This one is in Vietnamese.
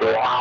Wow.